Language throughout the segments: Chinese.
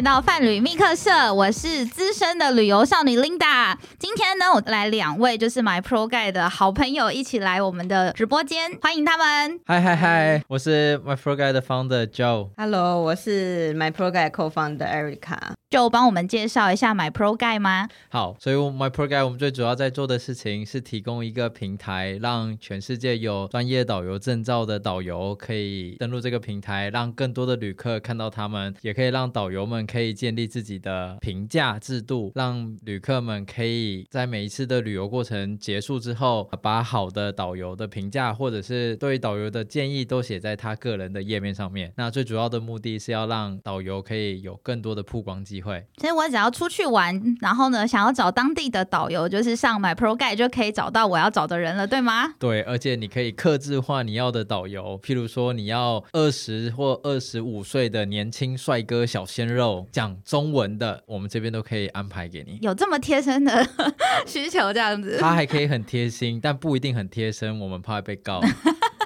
回到泛旅密客社，我是资深的旅游少女 Linda。今天呢，我来两位就是 My Pro Guide 的好朋友一起来我们的直播间，欢迎他们。嗨嗨嗨，我是 My Pro Guide 的 Founder Joe。Hello，我是 My Pro Guide Co-founder Erica。就帮我们介绍一下 My Pro Guide 吗？好，所以 My Pro Guide 我们最主要在做的事情是提供一个平台，让全世界有专业导游证照的导游可以登录这个平台，让更多的旅客看到他们，也可以让导游们可以建立自己的评价制度，让旅客们可以在每一次的旅游过程结束之后，把好的导游的评价或者是对导游的建议都写在他个人的页面上面。那最主要的目的是要让导游可以有更多的曝光机会。所以我只要出去玩，然后呢，想要找当地的导游，就是上 My Pro Guide 就可以找到我要找的人了，对吗？对，而且你可以克制化你要的导游，譬如说你要二十或二十五岁的年轻帅哥小鲜肉，讲中文的，我们这边都可以安排给你。有这么贴身的 需求这样子？他还可以很贴心，但不一定很贴身，我们怕被告。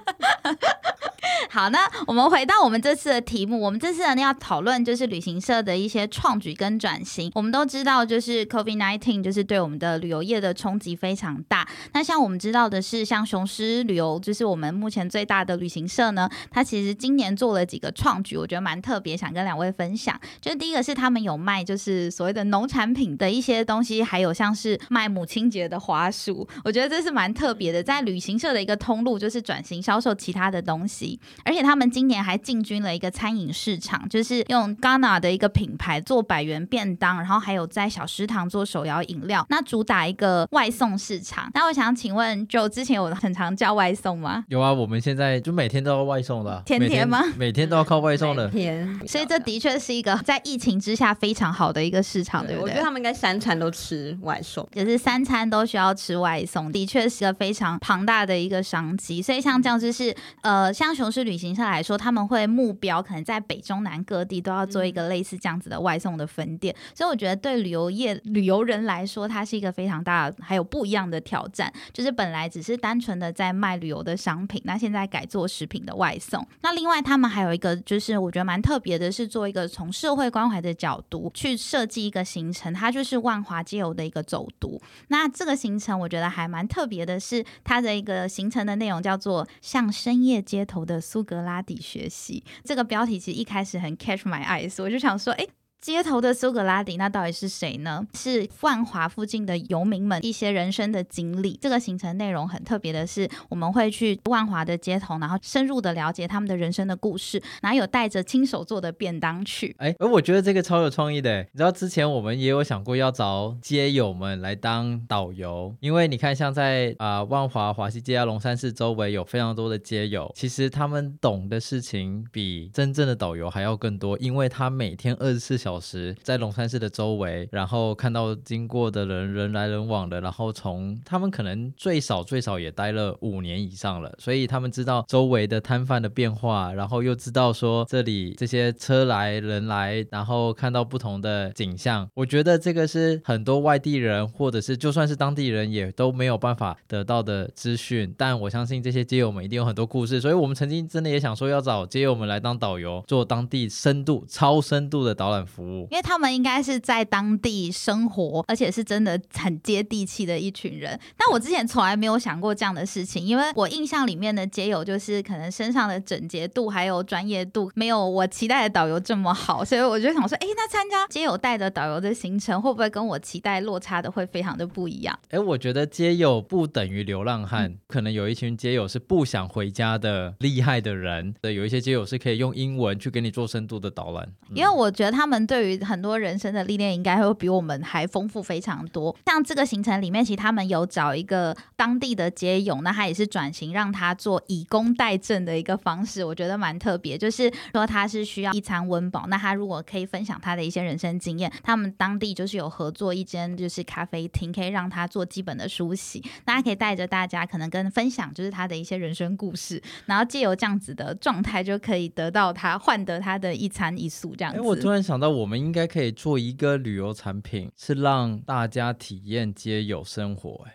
好，那我们回到我们这次的题目，我们这次呢要讨论就是旅行社的一些创举跟转型。我们都知道，就是 COVID nineteen 就是对我们的旅游业的冲击非常大。那像我们知道的是，像雄狮旅游，就是我们目前最大的旅行社呢，它其实今年做了几个创举，我觉得蛮特别，想跟两位分享。就是第一个是他们有卖就是所谓的农产品的一些东西，还有像是卖母亲节的花束，我觉得这是蛮特别的，在旅行社的一个通路，就是转型销售其他的东西。而且他们今年还进军了一个餐饮市场，就是用 Ghana 的一个品牌做百元便当，然后还有在小食堂做手摇饮料，那主打一个外送市场。那我想请问，就之前有很常叫外送吗？有啊，我们现在就每天都要外送的，天天吗？每天都要靠外送的，天。所以这的确是一个在疫情之下非常好的一个市场，对不对？我觉得他们应该三餐都吃外送，也是三餐都需要吃外送，的确是个非常庞大的一个商机。所以像这样就是呃，像熊市旅。旅行社来说，他们会目标可能在北中南各地都要做一个类似这样子的外送的分店，所以我觉得对旅游业旅游人来说，它是一个非常大还有不一样的挑战。就是本来只是单纯的在卖旅游的商品，那现在改做食品的外送。那另外他们还有一个就是我觉得蛮特别的，是做一个从社会关怀的角度去设计一个行程，它就是万华街游的一个走读。那这个行程我觉得还蛮特别的，是它的一个行程的内容叫做像深夜街头的苏。格拉底学习这个标题其实一开始很 catch my eyes，我就想说，哎。街头的苏格拉底，那到底是谁呢？是万华附近的游民们一些人生的经历。这个行程内容很特别的是，我们会去万华的街头，然后深入的了解他们的人生的故事，然后有带着亲手做的便当去。哎，而我觉得这个超有创意的。你知道之前我们也有想过要找街友们来当导游，因为你看像在啊万华华西街啊龙山寺周围有非常多的街友，其实他们懂的事情比真正的导游还要更多，因为他每天二十四小。小时在龙山寺的周围，然后看到经过的人人来人往的，然后从他们可能最少最少也待了五年以上了，所以他们知道周围的摊贩的变化，然后又知道说这里这些车来人来，然后看到不同的景象。我觉得这个是很多外地人或者是就算是当地人也都没有办法得到的资讯。但我相信这些街友们一定有很多故事，所以我们曾经真的也想说要找街友们来当导游，做当地深度超深度的导览服务。因为他们应该是在当地生活，而且是真的很接地气的一群人。但我之前从来没有想过这样的事情，因为我印象里面的街友就是可能身上的整洁度还有专业度没有我期待的导游这么好，所以我就想说，哎，那参加街友带的导游的行程会不会跟我期待落差的会非常的不一样？哎，我觉得街友不等于流浪汉，可能有一群街友是不想回家的厉害的人，对，有一些街友是可以用英文去给你做深度的导览，因为我觉得他们。对于很多人生的历练，应该会比我们还丰富非常多。像这个行程里面，其实他们有找一个当地的街友，那他也是转型让他做以工代赈的一个方式，我觉得蛮特别。就是说他是需要一餐温饱，那他如果可以分享他的一些人生经验，他们当地就是有合作一间就是咖啡厅，可以让他做基本的梳洗。大家可以带着大家可能跟分享就是他的一些人生故事，然后借由这样子的状态，就可以得到他换得他的一餐一宿这样子。哎，我突然想到我。们应该可以做一个旅游产品，是让大家体验街友生活。哎，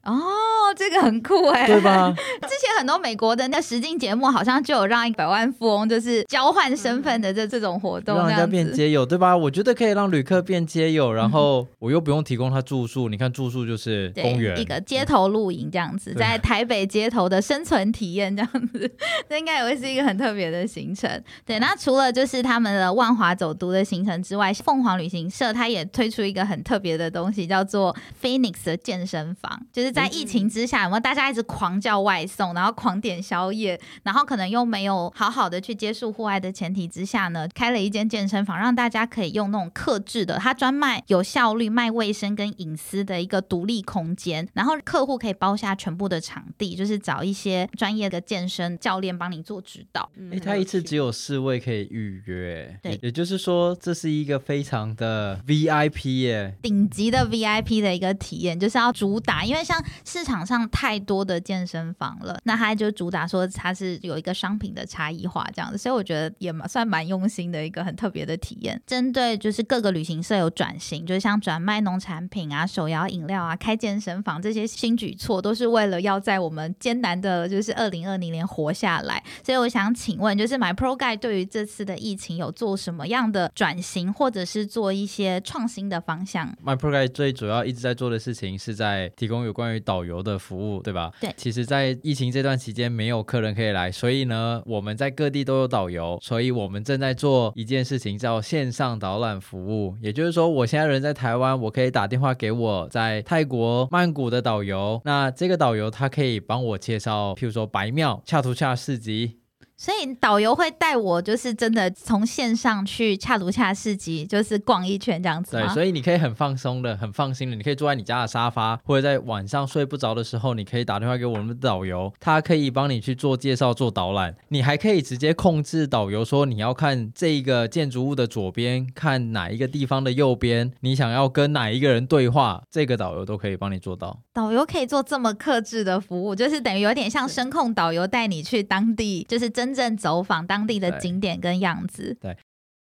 哦，这个很酷哎，对吧？之前很多美国的那实境节目好像就有让一百万富翁就是交换身份的这这种活动，让人家变街友，对吧？我觉得可以让旅客变街友，然后我又不用提供他住宿。你看住宿就是公园，一个街头露营这样子，在台北街头的生存体验这样子，这应该也会是一个很特别的行程。对，那除了就是他们的万华走读的行程之外，凤凰旅行社它也推出一个很特别的东西，叫做 Phoenix 的健身房，就是在疫情之下，有没有大家一直狂叫外送，然后狂点宵夜，然后可能又没有好好的去接触户外的前提之下呢，开了一间健身房，让大家可以用那种克制的，他专卖有效率、卖卫生跟隐私的一个独立空间，然后客户可以包下全部的场地，就是找一些专业的健身教练帮你做指导。哎，他一次只有四位可以预约，对，也就是说这是一个非常的 VIP 耶，顶级的 VIP 的一个体验，就是要主打，因为像市场上太多的健身房了，那他就主打说它是有一个商品的差异化这样子，所以我觉得也蛮算蛮用心的一个很特别的体验。针对就是各个旅行社有转型，就是像转卖农产品啊、手摇饮料啊、开健身房这些新举措，都是为了要在我们艰难的就是二零二零年活下来。所以我想请问，就是 My Pro Guide 对于这次的疫情有做什么样的转型，或者是做一些创新的方向？My Pro Guide 最主要一直在做的事情是在提供有关于导游的服务，对吧？对。其实，在疫情这段期间，没有客人可以来，所以呢，我们在各地都有导游，所以我们正在做一件事情，叫线上导览服务。也就是说，我现在人在台湾，我可以打电话给我在泰国曼谷的导游，那这个导游他可以帮我介绍，譬如说白庙、恰图恰市集。所以导游会带我，就是真的从线上去恰如恰市集，就是逛一圈这样子对，所以你可以很放松的、很放心的，你可以坐在你家的沙发，或者在晚上睡不着的时候，你可以打电话给我们的导游，他可以帮你去做介绍、做导览。你还可以直接控制导游说你要看这一个建筑物的左边，看哪一个地方的右边，你想要跟哪一个人对话，这个导游都可以帮你做到。导游可以做这么克制的服务，就是等于有点像声控导游带你去当地，就是真。正走访当地的景点跟样子。对。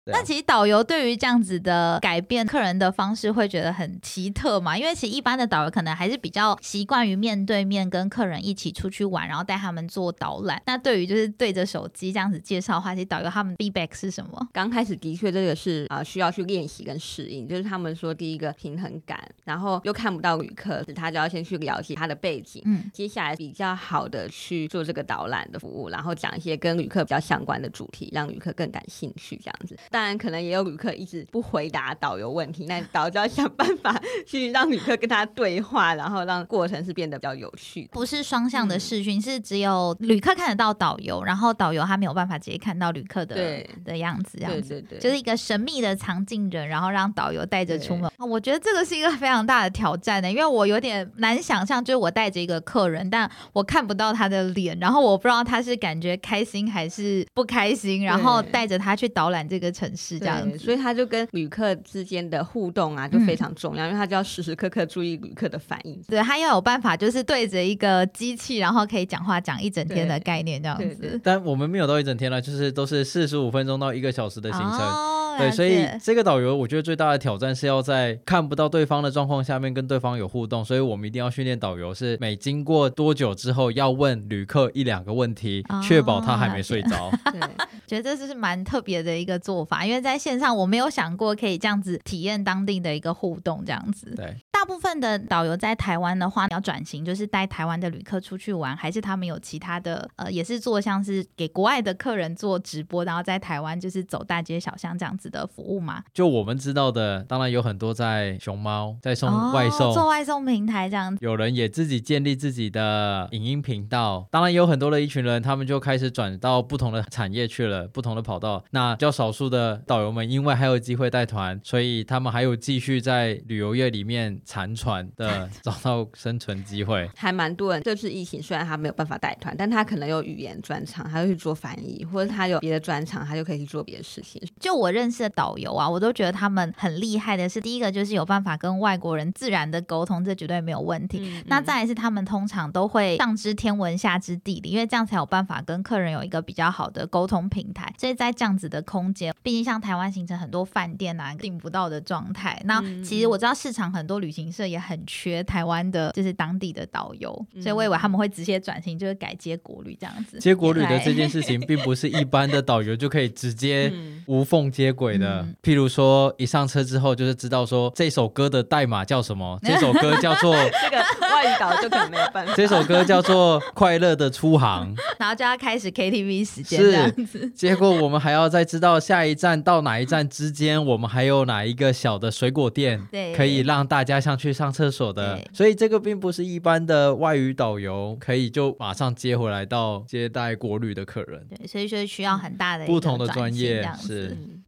那其实导游对于这样子的改变客人的方式会觉得很奇特嘛？因为其实一般的导游可能还是比较习惯于面对面跟客人一起出去玩，然后带他们做导览。那对于就是对着手机这样子介绍的话，其实导游他们 feedback 是什么？刚开始的确这个是啊需要去练习跟适应，就是他们说第一个平衡感，然后又看不到旅客，他就要先去了解他的背景，嗯，接下来比较好的去做这个导览的服务，然后讲一些跟旅客比较相关的主题，让旅客更感兴趣这样子。当然，可能也有旅客一直不回答导游问题，那导游就要想办法去让旅客跟他对话，然后让过程是变得比较有趣。不是双向的视讯，是只有旅客看得到导游，然后导游他没有办法直接看到旅客的的样子，这样子，就是一个神秘的藏镜人，然后让导游带着出门。我觉得这个是一个非常大的挑战的，因为我有点难想象，就是我带着一个客人，但我看不到他的脸，然后我不知道他是感觉开心还是不开心，然后带着他去导览这个城市。这样子，所以他就跟旅客之间的互动啊，就非常重要，因为他就要时时刻刻注意旅客的反应。对他要有办法，就是对着一个机器，然后可以讲话讲一整天的概念这样子。但我们没有到一整天了，就是都是四十五分钟到一个小时的行程。对，所以这个导游我觉得最大的挑战是要在看不到对方的状况下面跟对方有互动，所以我们一定要训练导游是每经过多久之后要问旅客一两个问题，确保他还没睡着。对，觉得这是蛮特别的一个做法，因为在线上我没有想过可以这样子体验当地的一个互动，这样子。对，大部分的导游在台湾的话，要转型就是带台湾的旅客出去玩，还是他们有其他的呃，也是做像是给国外的客人做直播，然后在台湾就是走大街小巷这样子。的服务吗？就我们知道的，当然有很多在熊猫在送外送，做外送平台这样。有人也自己建立自己的影音频道，当然有很多的一群人，他们就开始转到不同的产业去了，不同的跑道。那较少数的导游们，因为还有机会带团，所以他们还有继续在旅游业里面残喘的 找到生存机会。还蛮多人，这次疫情虽然他没有办法带团，但他可能有语言专长，他就去做翻译，或者他有别的专长，他就可以去做别的事情。就我认识。的导游啊，我都觉得他们很厉害的。是第一个，就是有办法跟外国人自然的沟通，这绝对没有问题。那再来是他们通常都会上知天文下知地理，因为这样才有办法跟客人有一个比较好的沟通平台。所以在这样子的空间，毕竟像台湾形成很多饭店啊订不到的状态。那其实我知道市场很多旅行行社也很缺台湾的，就是当地的导游，所以我以为他们会直接转型，就是改接国旅这样子。接国旅的这件事情，并不是一般的导游就可以直接无缝接轨的。譬如说，一上车之后，就是知道说这首歌的代码叫什么，这首歌叫做 这个外语导就可能没有办法。这首歌叫做《快乐的出航》，然后就要开始 KTV 时间这样子。结果我们还要再知道下一站到哪一站之间，我们还有哪一个小的水果店，对，可以让大家像去上厕所的。所以这个并不是一般的外语导游可以就马上接回来到接待国旅的客人。对，所以说需要很大的不同的专业是。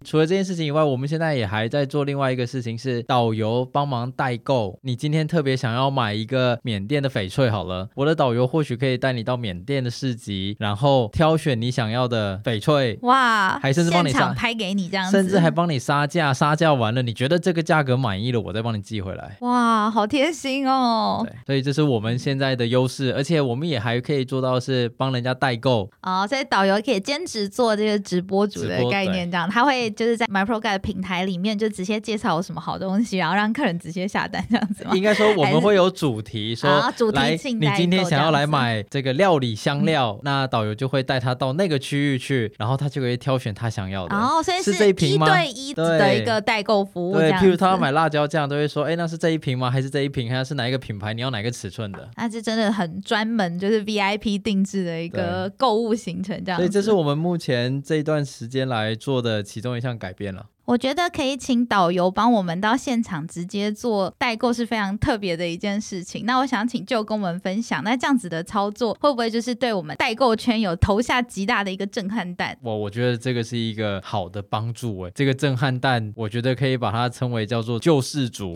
除了这件事情以外，我们现在也还在做另外一个事情，是导游帮忙代购。你今天特别想要买一个缅甸的翡翠，好了，我的导游或许可以带你到缅甸的市集，然后挑选你想要的翡翠。哇，还甚至帮你杀拍给你这样，甚至还帮你杀价，杀价完了，你觉得这个价格满意了，我再帮你寄回来。哇，好贴心哦。对，所以这是我们现在的优势，而且我们也还可以做到是帮人家代购。哦，所以导游可以兼职做这个直播主的概念，这样他会。就是在 MyProGuide 平台里面，就直接介绍有什么好东西，然后让客人直接下单这样子吗？应该说我们会有主题，说主题你今天想要来买这个料理香料，那导游就会带他到那个区域去，然后他就可以挑选他想要的。哦，所以是这一瓶吗？对一的一个代购服务。对，譬如他要买辣椒酱，都会说，哎，那是这一瓶吗？还是这一瓶？还是哪一个品牌？你要哪个尺寸的？那是真的很专门，就是 VIP 定制的一个购物行程这样。所以这是我们目前这一段时间来做的其中一项改变了。我觉得可以请导游帮我们到现场直接做代购是非常特别的一件事情。那我想请舅跟我们分享，那这样子的操作会不会就是对我们代购圈有投下极大的一个震撼弹？我我觉得这个是一个好的帮助哎，这个震撼弹，我觉得可以把它称为叫做救世主。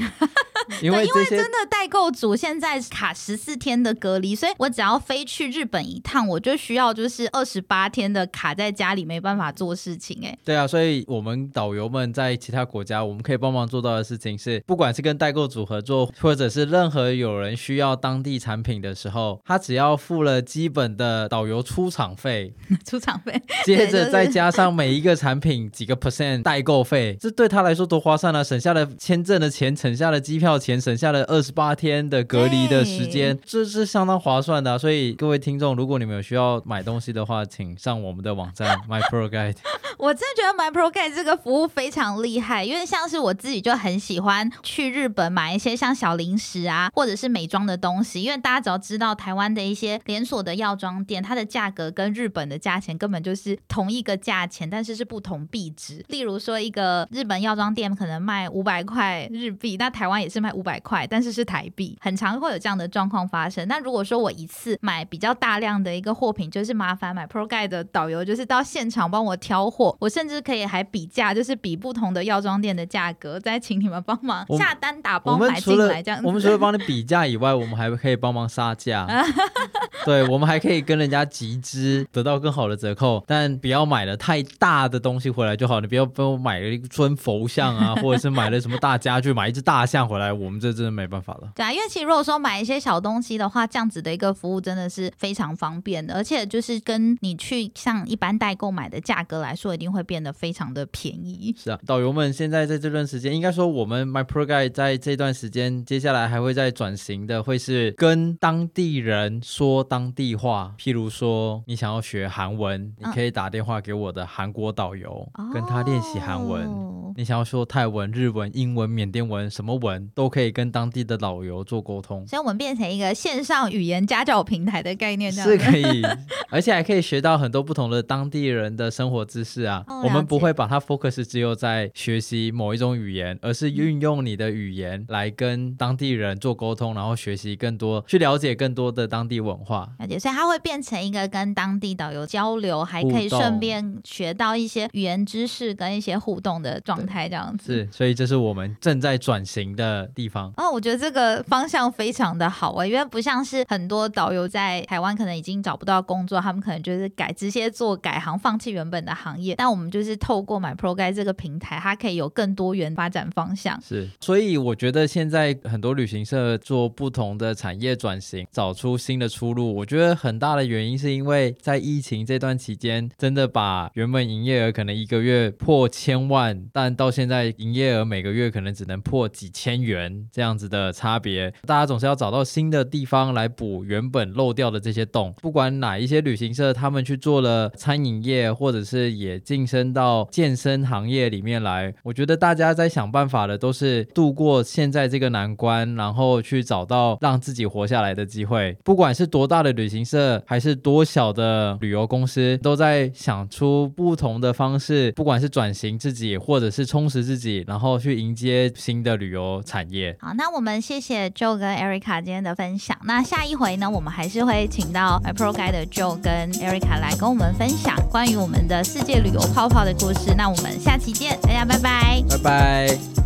因为因为真的代购组现在卡十四天的隔离，所以我只要飞去日本一趟，我就需要就是二十八天的卡在家里，没办法做事情。哎，对啊，所以我们导游们在其他国家，我们可以帮忙做到的事情是，不管是跟代购组合作，或者是任何有人需要当地产品的时候，他只要付了基本的导游出场费，出场费，接着再加上每一个产品几个 percent 代购费，这对他来说多划算啊！省下了签证的钱，省下了机票。钱省下了二十八天的隔离的时间，这是相当划算的。所以各位听众，如果你们有需要买东西的话，请上我们的网站 My Pro Guide。我真的觉得 My Pro Guide 这个服务非常厉害，因为像是我自己就很喜欢去日本买一些像小零食啊，或者是美妆的东西。因为大家只要知道台湾的一些连锁的药妆店，它的价格跟日本的价钱根本就是同一个价钱，但是是不同币值。例如说，一个日本药妆店可能卖五百块日币，那台湾也是卖。五百块，但是是台币，很常会有这样的状况发生。那如果说我一次买比较大量的一个货品，就是麻烦买 Pro Guide 的导游，就是到现场帮我挑货，我甚至可以还比价，就是比不同的药妆店的价格，再请你们帮忙下单打包买进来。这样，我们除了帮你比价以外，我们还可以帮忙杀价。对，我们还可以跟人家集资，得到更好的折扣。但不要买了太大的东西回来就好，你不要帮我买了一尊佛像啊，或者是买了什么大家具，买一只大象回来。我们这真的没办法了。对啊，因为其实如果说买一些小东西的话，这样子的一个服务真的是非常方便的，而且就是跟你去像一般代购买的价格来说，一定会变得非常的便宜。是啊，导游们现在在这段时间，应该说我们 My Pro Guide 在这段时间，接下来还会再转型的，会是跟当地人说当地话。譬如说，你想要学韩文，你可以打电话给我的韩国导游，跟他练习韩文。你想要说泰文、日文、英文、缅甸文，什么文都。可以跟当地的导游做沟通，所以我们变成一个线上语言家教平台的概念，是可以，而且还可以学到很多不同的当地人的生活知识啊。我们不会把它 focus 只有在学习某一种语言，而是运用你的语言来跟当地人做沟通，然后学习更多，去了解更多的当地文化。了解，所以它会变成一个跟当地导游交流，还可以顺便学到一些语言知识跟一些互动的状态，这样子。是，所以这是我们正在转型的。地方哦，我觉得这个方向非常的好啊，因为不像是很多导游在台湾可能已经找不到工作，他们可能就是改直接做改行，放弃原本的行业。但我们就是透过买 Pro Guide 这个平台，它可以有更多元发展方向。是，所以我觉得现在很多旅行社做不同的产业转型，找出新的出路，我觉得很大的原因是因为在疫情这段期间，真的把原本营业额可能一个月破千万，但到现在营业额每个月可能只能破几千元这样子的差别，大家总是要找到新的地方来补原本漏掉的这些洞。不管哪一些旅行社，他们去做了餐饮业，或者是也晋升到健身行业里面来，我觉得大家在想办法的都是度过现在这个难关，然后去找到让自己活下来的机会。不管是多大的旅行社，还是多小的旅游公司，都在想出不同的方式，不管是转型自己，或者是充实自己，然后去迎接新的旅游产业。好，那我们谢谢 Joe 跟 Erica 今天的分享。那下一回呢，我们还是会请到 Pro Guide 的 Joe 跟 Erica 来跟我们分享关于我们的世界旅游泡泡的故事。那我们下期见，大家拜拜，拜拜。